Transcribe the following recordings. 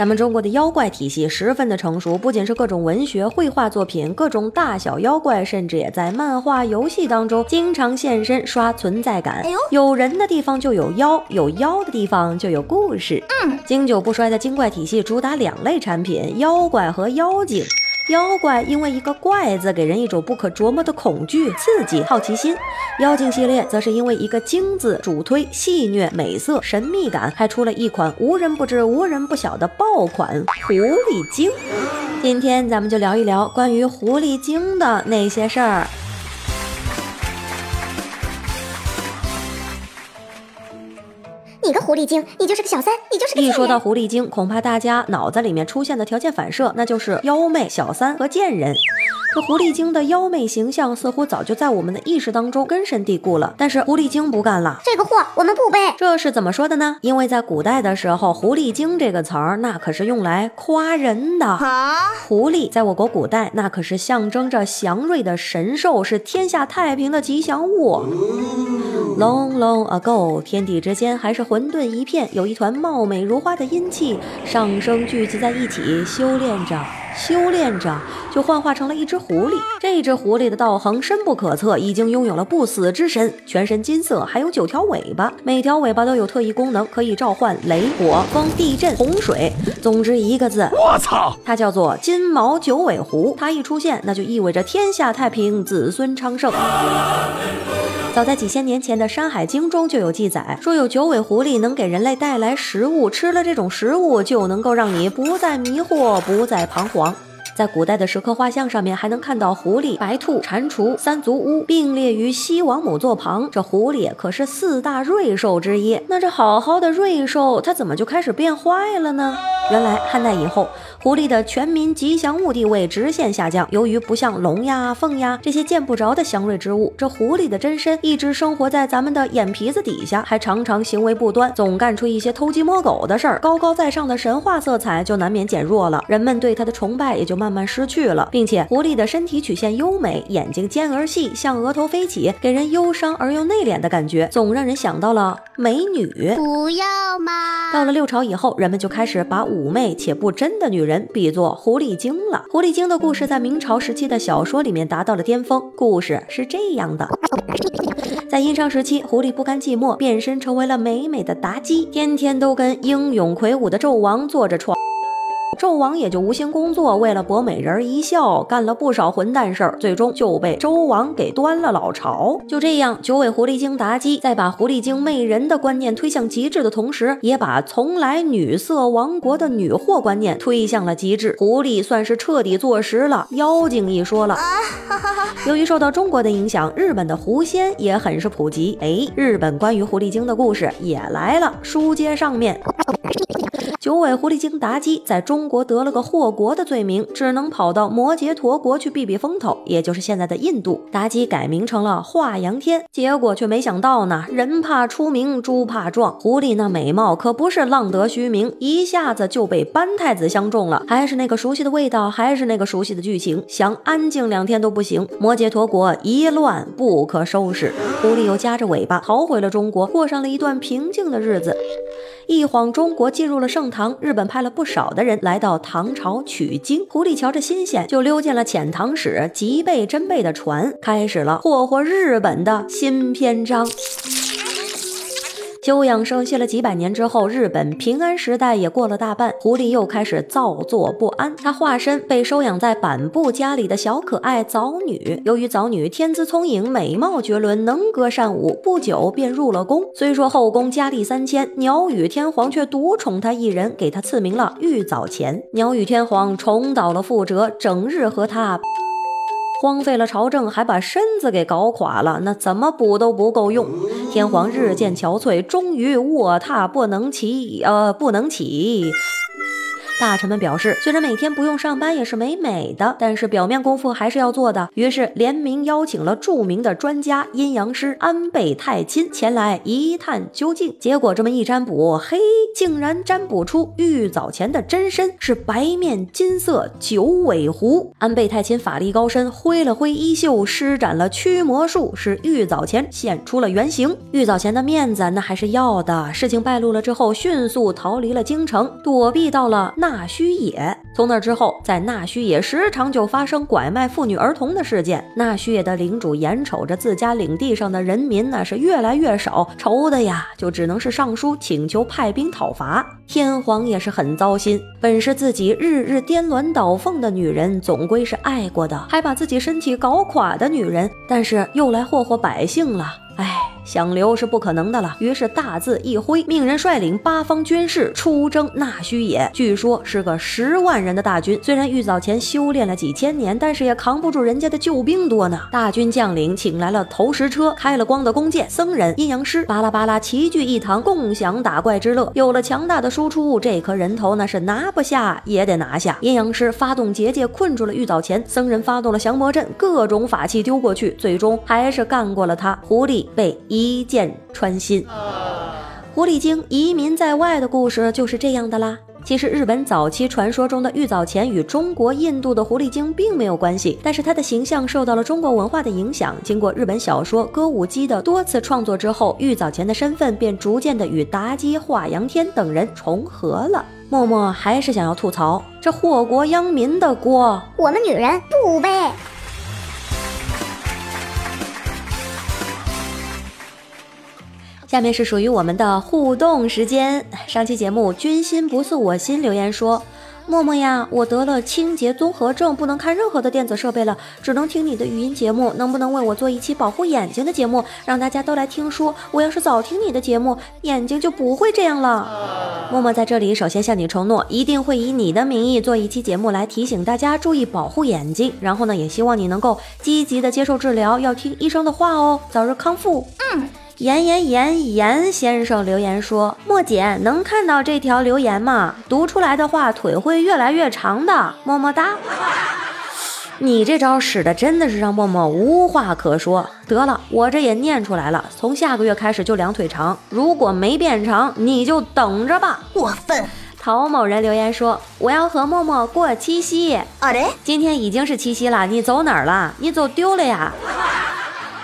咱们中国的妖怪体系十分的成熟，不仅是各种文学、绘画作品，各种大小妖怪，甚至也在漫画、游戏当中经常现身，刷存在感。哎呦，有人的地方就有妖，有妖的地方就有故事。嗯，经久不衰的精怪体系主打两类产品：妖怪和妖精。妖怪因为一个“怪”字，给人一种不可琢磨的恐惧、刺激、好奇心；妖精系列则是因为一个“精”字，主推戏虐、美色、神秘感，还出了一款无人不知、无人不晓的爆款——狐狸精。今天咱们就聊一聊关于狐狸精的那些事儿。你个狐狸精，你就是个小三，你就是个一说到狐狸精，恐怕大家脑子里面出现的条件反射，那就是妖媚、小三和贱人。这狐狸精的妖媚形象似乎早就在我们的意识当中根深蒂固了。但是狐狸精不干了，这个货我们不背。这是怎么说的呢？因为在古代的时候，狐狸精这个词儿那可是用来夸人的。狐狸在我国古代那可是象征着祥瑞的神兽，是天下太平的吉祥物。Long long ago，天地之间还是混沌一片，有一团貌美如花的阴气上升聚集在一起，修炼着。修炼着，就幻化成了一只狐狸。这只狐狸的道行深不可测，已经拥有了不死之身，全身金色，还有九条尾巴，每条尾巴都有特异功能，可以召唤雷、火、风、地震、洪水。总之一个字，我操！它叫做金毛九尾狐。它一出现，那就意味着天下太平，子孙昌盛。早在几千年前的《山海经》中就有记载，说有九尾狐狸能给人类带来食物，吃了这种食物就能够让你不再迷惑，不再彷徨。在古代的石刻画像上面，还能看到狐狸、白兔、蟾蜍三足乌并列于西王母座旁。这狐狸可是四大瑞兽之一。那这好好的瑞兽，它怎么就开始变坏了呢？原来汉代以后，狐狸的全民吉祥物地位直线下降。由于不像龙呀、凤呀这些见不着的祥瑞之物，这狐狸的真身一直生活在咱们的眼皮子底下，还常常行为不端，总干出一些偷鸡摸狗的事儿。高高在上的神话色彩就难免减弱了，人们对它的崇拜也就慢。慢慢失去了，并且狐狸的身体曲线优美，眼睛尖而细，向额头飞起，给人忧伤而又内敛的感觉，总让人想到了美女。不要嘛！到了六朝以后，人们就开始把妩媚且不真的女人比作狐狸精了。狐狸精的故事在明朝时期的小说里面达到了巅峰。故事是这样的：在殷商时期，狐狸不甘寂寞，变身成为了美美的妲己，天天都跟英勇魁梧的纣王坐着床。纣王也就无心工作，为了博美人一笑，干了不少混蛋事儿，最终就被周王给端了老巢。就这样，九尾狐狸精妲己在把狐狸精媚人的观念推向极致的同时，也把从来女色王国的女货观念推向了极致。狐狸算是彻底坐实了，妖精一说了。由于受到中国的影响，日本的狐仙也很是普及。哎，日本关于狐狸精的故事也来了，书接上面。九尾狐狸精妲己在中国得了个祸国的罪名，只能跑到摩羯陀国去避避风头，也就是现在的印度。妲己改名成了华阳天，结果却没想到呢，人怕出名，猪怕壮，狐狸那美貌可不是浪得虚名，一下子就被班太子相中了。还是那个熟悉的味道，还是那个熟悉的剧情，想安静两天都不行。摩羯陀国一乱不可收拾，狐狸又夹着尾巴逃回了中国，过上了一段平静的日子。一晃，中国进入了盛唐。日本派了不少的人来到唐朝取经。狐狸瞧着新鲜，就溜进了遣唐使吉备真备的船，开始了霍霍日本的新篇章。休养生息了几百年之后，日本平安时代也过了大半，狐狸又开始造作不安。它化身被收养在板布家里的小可爱枣女，由于枣女天资聪颖、美貌绝伦、能歌善舞，不久便入了宫。虽说后宫佳丽三千，鸟羽天皇却独宠她一人，给她赐名了玉藻前。鸟羽天皇重蹈了覆辙，整日和她。荒废了朝政，还把身子给搞垮了，那怎么补都不够用。天皇日渐憔悴，终于卧榻不能起，呃，不能起。大臣们表示，虽然每天不用上班也是美美的，但是表面功夫还是要做的。于是联名邀请了著名的专家阴阳师安倍太亲前来一探究竟。结果这么一占卜，嘿，竟然占卜出玉藻前的真身是白面金色九尾狐。安倍太亲法力高深，挥了挥衣袖，施展了驱魔术，使玉藻前现出了原形。玉藻前的面子那还是要的。事情败露了之后，迅速逃离了京城，躲避到了那那须野。从那之后，在纳须野时常就发生拐卖妇女儿童的事件。纳须野的领主眼瞅着自家领地上的人民那是越来越少，愁的呀，就只能是上书请求派兵讨伐。天皇也是很糟心，本是自己日日颠鸾倒凤的女人，总归是爱过的，还把自己身体搞垮的女人，但是又来祸祸百姓了，想留是不可能的了，于是大字一挥，命人率领八方军士出征纳须野。据说是个十万人的大军，虽然玉藻前修炼了几千年，但是也扛不住人家的救兵多呢。大军将领请来了投石车、开了光的弓箭、僧人、阴阳师，巴拉巴拉齐聚一堂，共享打怪之乐。有了强大的输出，这颗人头那是拿不下也得拿下。阴阳师发动结界困住了玉藻前，僧人发动了降魔阵，各种法器丢过去，最终还是干过了他。狐狸被一。一箭穿心。狐狸精移民在外的故事就是这样的啦。其实日本早期传说中的玉藻前与中国、印度的狐狸精并没有关系，但是他的形象受到了中国文化的影响。经过日本小说、歌舞伎的多次创作之后，玉藻前的身份便逐渐的与妲己、华阳天等人重合了。默默还是想要吐槽，这祸国殃民的锅，我们女人不背。下面是属于我们的互动时间。上期节目“君心不似我心”留言说：“默默呀，我得了清洁综合症，不能看任何的电子设备了，只能听你的语音节目。能不能为我做一期保护眼睛的节目，让大家都来听书？我要是早听你的节目，眼睛就不会这样了。”默默在这里首先向你承诺，一定会以你的名义做一期节目来提醒大家注意保护眼睛。然后呢，也希望你能够积极的接受治疗，要听医生的话哦，早日康复。嗯。严严严严先生留言说：“莫姐能看到这条留言吗？读出来的话腿会越来越长的，么么哒。”你这招使的真的是让默默无话可说。得了，我这也念出来了，从下个月开始就两腿长，如果没变长，你就等着吧。过分。陶某人留言说：“我要和默默过七夕。”啊嘞，今天已经是七夕了，你走哪儿了？你走丢了呀？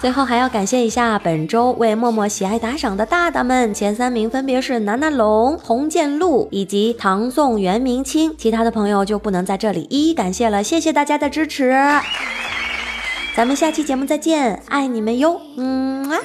最后还要感谢一下本周为默默喜爱打赏的大大们，前三名分别是楠楠龙、洪建路以及唐宋元明清，其他的朋友就不能在这里一一感谢了，谢谢大家的支持，咱们下期节目再见，爱你们哟，嗯啊。